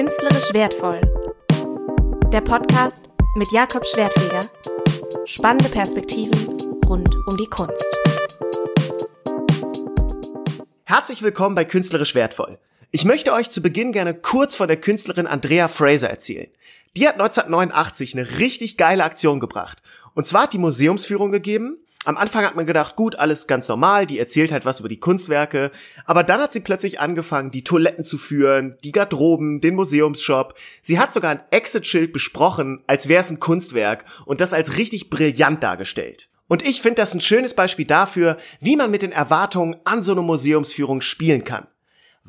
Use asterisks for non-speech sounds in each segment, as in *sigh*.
Künstlerisch wertvoll. Der Podcast mit Jakob Schwertfeger. Spannende Perspektiven rund um die Kunst. Herzlich willkommen bei Künstlerisch wertvoll. Ich möchte euch zu Beginn gerne kurz von der Künstlerin Andrea Fraser erzählen. Die hat 1989 eine richtig geile Aktion gebracht. Und zwar hat die Museumsführung gegeben am Anfang hat man gedacht, gut, alles ganz normal, die erzählt halt was über die Kunstwerke, aber dann hat sie plötzlich angefangen, die Toiletten zu führen, die Garderoben, den Museumsshop. Sie hat sogar ein Exit-Schild besprochen, als wäre es ein Kunstwerk und das als richtig brillant dargestellt. Und ich finde das ein schönes Beispiel dafür, wie man mit den Erwartungen an so eine Museumsführung spielen kann.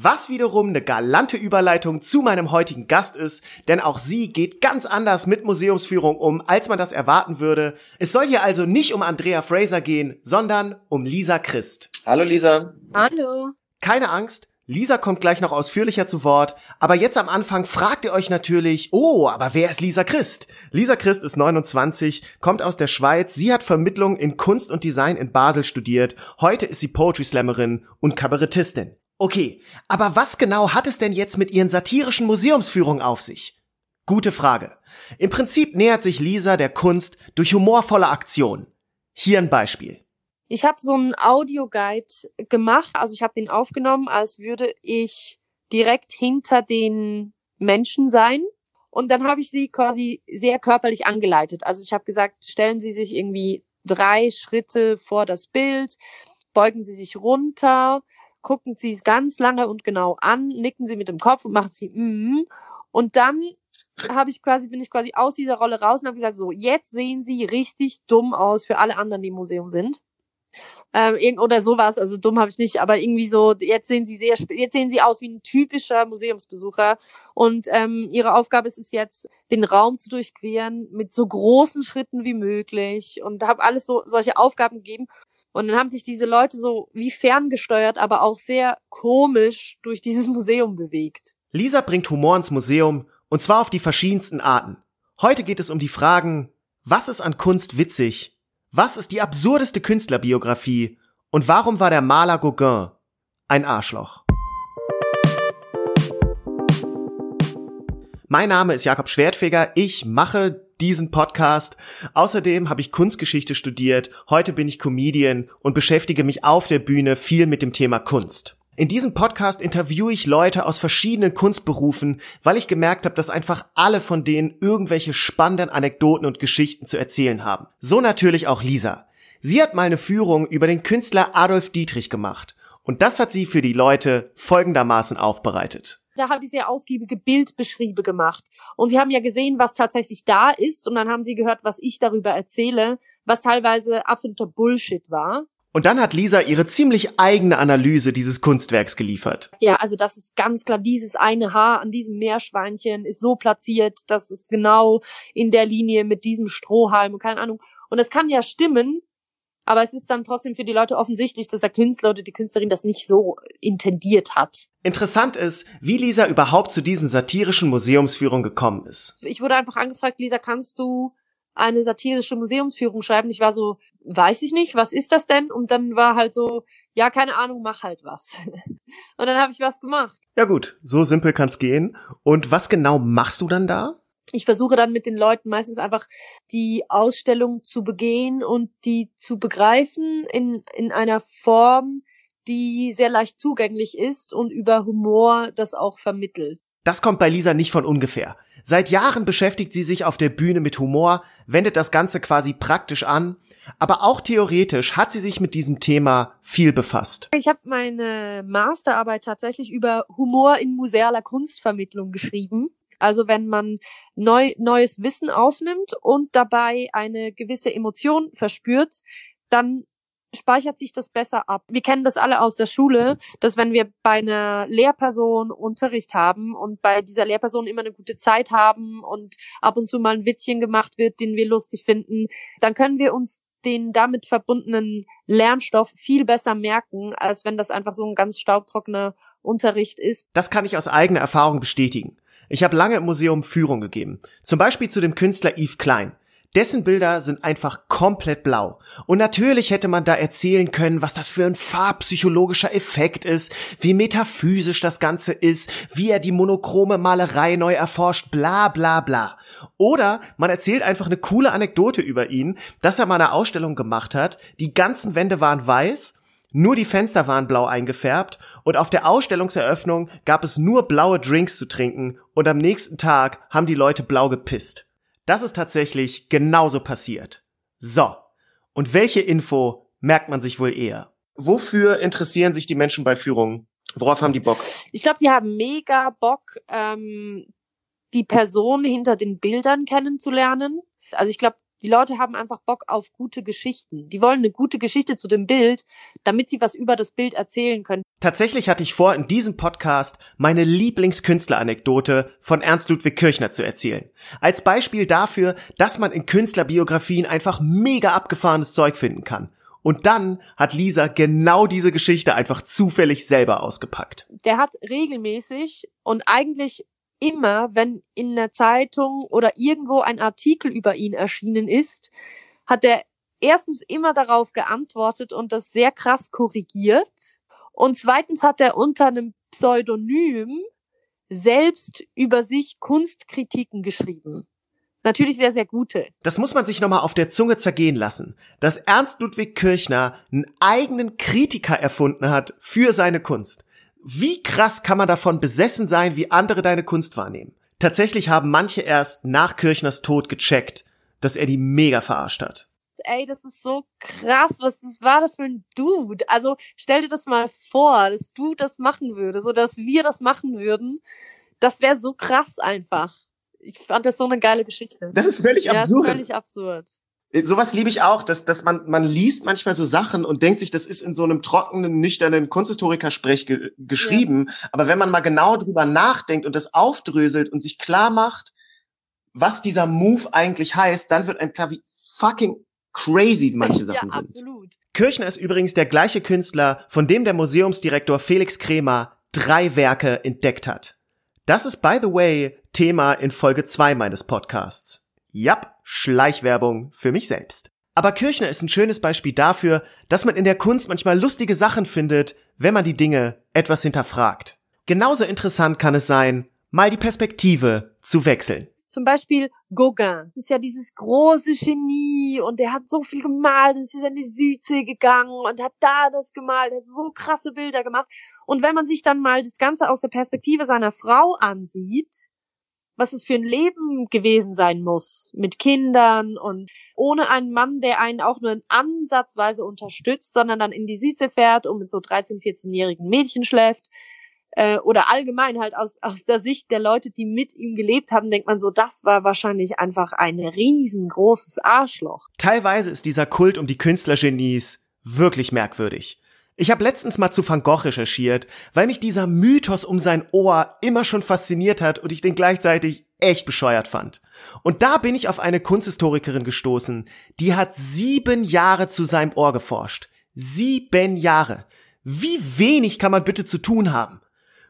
Was wiederum eine galante Überleitung zu meinem heutigen Gast ist, denn auch sie geht ganz anders mit Museumsführung um, als man das erwarten würde. Es soll hier also nicht um Andrea Fraser gehen, sondern um Lisa Christ. Hallo Lisa. Hallo. Keine Angst, Lisa kommt gleich noch ausführlicher zu Wort, aber jetzt am Anfang fragt ihr euch natürlich, oh, aber wer ist Lisa Christ? Lisa Christ ist 29, kommt aus der Schweiz, sie hat Vermittlung in Kunst und Design in Basel studiert, heute ist sie Poetry Slammerin und Kabarettistin. Okay, aber was genau hat es denn jetzt mit ihren satirischen Museumsführungen auf sich? Gute Frage. Im Prinzip nähert sich Lisa der Kunst durch humorvolle Aktionen. Hier ein Beispiel. Ich habe so einen Audioguide gemacht, also ich habe den aufgenommen, als würde ich direkt hinter den Menschen sein. Und dann habe ich sie quasi sehr körperlich angeleitet. Also ich habe gesagt, stellen Sie sich irgendwie drei Schritte vor das Bild, beugen Sie sich runter, gucken sie es ganz lange und genau an, nicken sie mit dem Kopf und machen sie mm. Und dann habe ich quasi, bin ich quasi aus dieser Rolle raus und habe gesagt, so, jetzt sehen sie richtig dumm aus für alle anderen, die im Museum sind. Ähm, oder sowas, also dumm habe ich nicht, aber irgendwie so, jetzt sehen sie sehr, jetzt sehen sie aus wie ein typischer Museumsbesucher und ähm, ihre Aufgabe ist es jetzt, den Raum zu durchqueren mit so großen Schritten wie möglich und habe alles so solche Aufgaben gegeben und dann haben sich diese Leute so wie ferngesteuert, aber auch sehr komisch durch dieses Museum bewegt. Lisa bringt Humor ins Museum und zwar auf die verschiedensten Arten. Heute geht es um die Fragen, was ist an Kunst witzig? Was ist die absurdeste Künstlerbiografie? Und warum war der Maler Gauguin ein Arschloch? Mein Name ist Jakob Schwertfeger. Ich mache diesen Podcast. Außerdem habe ich Kunstgeschichte studiert, heute bin ich Comedian und beschäftige mich auf der Bühne viel mit dem Thema Kunst. In diesem Podcast interviewe ich Leute aus verschiedenen Kunstberufen, weil ich gemerkt habe, dass einfach alle von denen irgendwelche spannenden Anekdoten und Geschichten zu erzählen haben. So natürlich auch Lisa. Sie hat mal eine Führung über den Künstler Adolf Dietrich gemacht. Und das hat sie für die Leute folgendermaßen aufbereitet da habe ich sehr ausgiebige Bildbeschriebe gemacht. Und sie haben ja gesehen, was tatsächlich da ist. Und dann haben sie gehört, was ich darüber erzähle, was teilweise absoluter Bullshit war. Und dann hat Lisa ihre ziemlich eigene Analyse dieses Kunstwerks geliefert. Ja, also das ist ganz klar, dieses eine Haar an diesem Meerschweinchen ist so platziert, dass es genau in der Linie mit diesem Strohhalm, keine Ahnung. Und es kann ja stimmen, aber es ist dann trotzdem für die Leute offensichtlich, dass der Künstler oder die Künstlerin das nicht so intendiert hat. Interessant ist, wie Lisa überhaupt zu diesen satirischen Museumsführungen gekommen ist. Ich wurde einfach angefragt, Lisa, kannst du eine satirische Museumsführung schreiben? Ich war so, weiß ich nicht, was ist das denn? Und dann war halt so, ja, keine Ahnung, mach halt was. *laughs* Und dann habe ich was gemacht. Ja gut, so simpel kann's gehen. Und was genau machst du dann da? Ich versuche dann mit den Leuten meistens einfach die Ausstellung zu begehen und die zu begreifen in, in einer Form, die sehr leicht zugänglich ist und über Humor das auch vermittelt. Das kommt bei Lisa nicht von ungefähr. Seit Jahren beschäftigt sie sich auf der Bühne mit Humor, wendet das Ganze quasi praktisch an, aber auch theoretisch hat sie sich mit diesem Thema viel befasst. Ich habe meine Masterarbeit tatsächlich über Humor in musealer Kunstvermittlung geschrieben. Also wenn man neu, neues Wissen aufnimmt und dabei eine gewisse Emotion verspürt, dann speichert sich das besser ab. Wir kennen das alle aus der Schule, dass wenn wir bei einer Lehrperson Unterricht haben und bei dieser Lehrperson immer eine gute Zeit haben und ab und zu mal ein Witzchen gemacht wird, den wir lustig finden, dann können wir uns den damit verbundenen Lernstoff viel besser merken, als wenn das einfach so ein ganz staubtrockener Unterricht ist. Das kann ich aus eigener Erfahrung bestätigen. Ich habe lange im Museum Führung gegeben. Zum Beispiel zu dem Künstler Yves Klein. Dessen Bilder sind einfach komplett blau. Und natürlich hätte man da erzählen können, was das für ein farbpsychologischer Effekt ist, wie metaphysisch das Ganze ist, wie er die monochrome Malerei neu erforscht, bla bla bla. Oder man erzählt einfach eine coole Anekdote über ihn, dass er mal eine Ausstellung gemacht hat, die ganzen Wände waren weiß, nur die Fenster waren blau eingefärbt und auf der Ausstellungseröffnung gab es nur blaue Drinks zu trinken und am nächsten Tag haben die Leute blau gepisst. Das ist tatsächlich genauso passiert. So. Und welche Info merkt man sich wohl eher? Wofür interessieren sich die Menschen bei Führungen? Worauf haben die Bock? Ich glaube, die haben mega Bock, ähm, die Person hinter den Bildern kennenzulernen. Also ich glaube, die Leute haben einfach Bock auf gute Geschichten. Die wollen eine gute Geschichte zu dem Bild, damit sie was über das Bild erzählen können. Tatsächlich hatte ich vor, in diesem Podcast meine Lieblingskünstleranekdote von Ernst Ludwig Kirchner zu erzählen. Als Beispiel dafür, dass man in Künstlerbiografien einfach mega abgefahrenes Zeug finden kann. Und dann hat Lisa genau diese Geschichte einfach zufällig selber ausgepackt. Der hat regelmäßig und eigentlich immer, wenn in der Zeitung oder irgendwo ein Artikel über ihn erschienen ist, hat er erstens immer darauf geantwortet und das sehr krass korrigiert. Und zweitens hat er unter einem Pseudonym selbst über sich Kunstkritiken geschrieben. Natürlich sehr, sehr gute. Das muss man sich nochmal auf der Zunge zergehen lassen, dass Ernst Ludwig Kirchner einen eigenen Kritiker erfunden hat für seine Kunst. Wie krass kann man davon besessen sein, wie andere deine Kunst wahrnehmen? Tatsächlich haben manche erst nach Kirchners Tod gecheckt, dass er die mega verarscht hat. Ey, das ist so krass, was das war da für ein Dude. Also stell dir das mal vor, dass du das machen würdest oder dass wir das machen würden. Das wäre so krass einfach. Ich fand das so eine geile Geschichte. Das ist völlig absurd. Ja, ist völlig absurd. Sowas liebe ich auch, dass, dass man, man liest manchmal so Sachen und denkt sich, das ist in so einem trockenen, nüchternen Kunsthistoriker-Sprech ge geschrieben. Ja. Aber wenn man mal genau drüber nachdenkt und das aufdröselt und sich klar macht, was dieser Move eigentlich heißt, dann wird einem klar, wie fucking crazy manche Sachen ja, sind. Absolut. Kirchner ist übrigens der gleiche Künstler, von dem der Museumsdirektor Felix Kremer drei Werke entdeckt hat. Das ist, by the way, Thema in Folge zwei meines Podcasts. Jap, Schleichwerbung für mich selbst. Aber Kirchner ist ein schönes Beispiel dafür, dass man in der Kunst manchmal lustige Sachen findet, wenn man die Dinge etwas hinterfragt. Genauso interessant kann es sein, mal die Perspektive zu wechseln. Zum Beispiel Gauguin. Das ist ja dieses große Genie und der hat so viel gemalt und ist in die Südsee gegangen und hat da das gemalt, hat so krasse Bilder gemacht. Und wenn man sich dann mal das Ganze aus der Perspektive seiner Frau ansieht, was es für ein Leben gewesen sein muss mit Kindern und ohne einen Mann, der einen auch nur in ansatzweise unterstützt, sondern dann in die Südsee fährt und mit so 13, 14-jährigen Mädchen schläft. Äh, oder allgemein halt aus, aus der Sicht der Leute, die mit ihm gelebt haben, denkt man so, das war wahrscheinlich einfach ein riesengroßes Arschloch. Teilweise ist dieser Kult um die Künstlergenies wirklich merkwürdig. Ich habe letztens mal zu Van Gogh recherchiert, weil mich dieser Mythos um sein Ohr immer schon fasziniert hat und ich den gleichzeitig echt bescheuert fand. Und da bin ich auf eine Kunsthistorikerin gestoßen, die hat sieben Jahre zu seinem Ohr geforscht. Sieben Jahre. Wie wenig kann man bitte zu tun haben?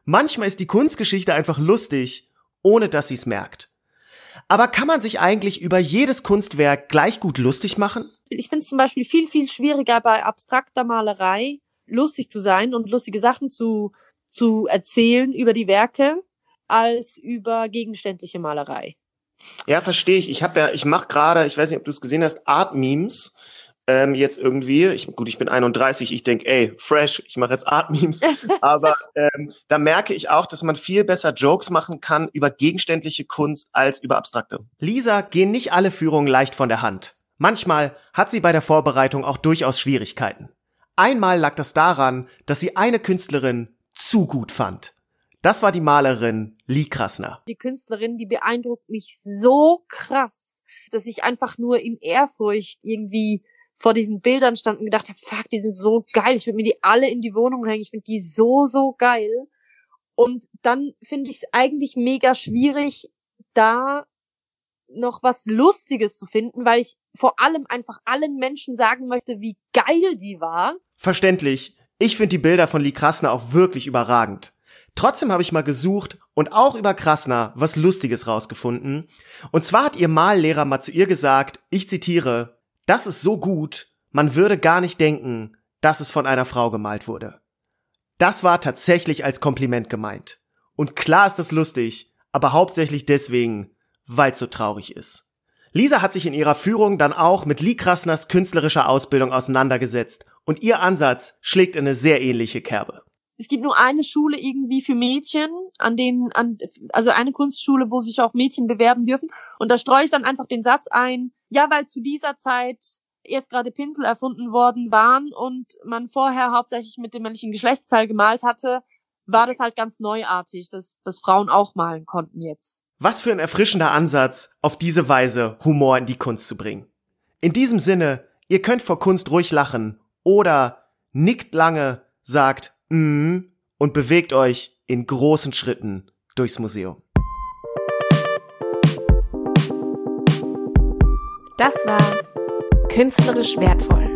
Manchmal ist die Kunstgeschichte einfach lustig, ohne dass sie es merkt. Aber kann man sich eigentlich über jedes Kunstwerk gleich gut lustig machen? Ich finde es zum Beispiel viel, viel schwieriger bei abstrakter Malerei, lustig zu sein und lustige Sachen zu, zu erzählen über die Werke als über gegenständliche Malerei. Ja, verstehe ich. Ich habe ja, ich mache gerade, ich weiß nicht, ob du es gesehen hast, Art Memes. Ähm, jetzt irgendwie, ich, gut, ich bin 31, ich denk, ey, fresh, ich mache jetzt Art Memes. *laughs* Aber ähm, da merke ich auch, dass man viel besser Jokes machen kann über gegenständliche Kunst als über abstrakte. Lisa gehen nicht alle Führungen leicht von der Hand. Manchmal hat sie bei der Vorbereitung auch durchaus Schwierigkeiten. Einmal lag das daran, dass sie eine Künstlerin zu gut fand. Das war die Malerin Lee Krasner. Die Künstlerin, die beeindruckt mich so krass, dass ich einfach nur in Ehrfurcht irgendwie vor diesen Bildern stand und gedacht habe, fuck, die sind so geil. Ich würde mir die alle in die Wohnung hängen. Ich finde die so, so geil. Und dann finde ich es eigentlich mega schwierig, da noch was Lustiges zu finden, weil ich vor allem einfach allen Menschen sagen möchte, wie geil die war. Verständlich. Ich finde die Bilder von Lee Krasner auch wirklich überragend. Trotzdem habe ich mal gesucht und auch über Krasner was Lustiges rausgefunden. Und zwar hat ihr Mallehrer mal zu ihr gesagt, ich zitiere, das ist so gut, man würde gar nicht denken, dass es von einer Frau gemalt wurde. Das war tatsächlich als Kompliment gemeint. Und klar ist das lustig, aber hauptsächlich deswegen, weil es so traurig ist. Lisa hat sich in ihrer Führung dann auch mit Lee Krasners künstlerischer Ausbildung auseinandergesetzt und ihr Ansatz schlägt in eine sehr ähnliche Kerbe es gibt nur eine Schule irgendwie für Mädchen, an denen, an, also eine Kunstschule, wo sich auch Mädchen bewerben dürfen. Und da streue ich dann einfach den Satz ein, ja, weil zu dieser Zeit erst gerade Pinsel erfunden worden waren und man vorher hauptsächlich mit dem männlichen Geschlechtsteil gemalt hatte, war das halt ganz neuartig, dass, dass Frauen auch malen konnten jetzt. Was für ein erfrischender Ansatz, auf diese Weise Humor in die Kunst zu bringen. In diesem Sinne, ihr könnt vor Kunst ruhig lachen oder nickt lange, sagt mm, und bewegt euch in großen Schritten durchs Museum. Das war künstlerisch wertvoll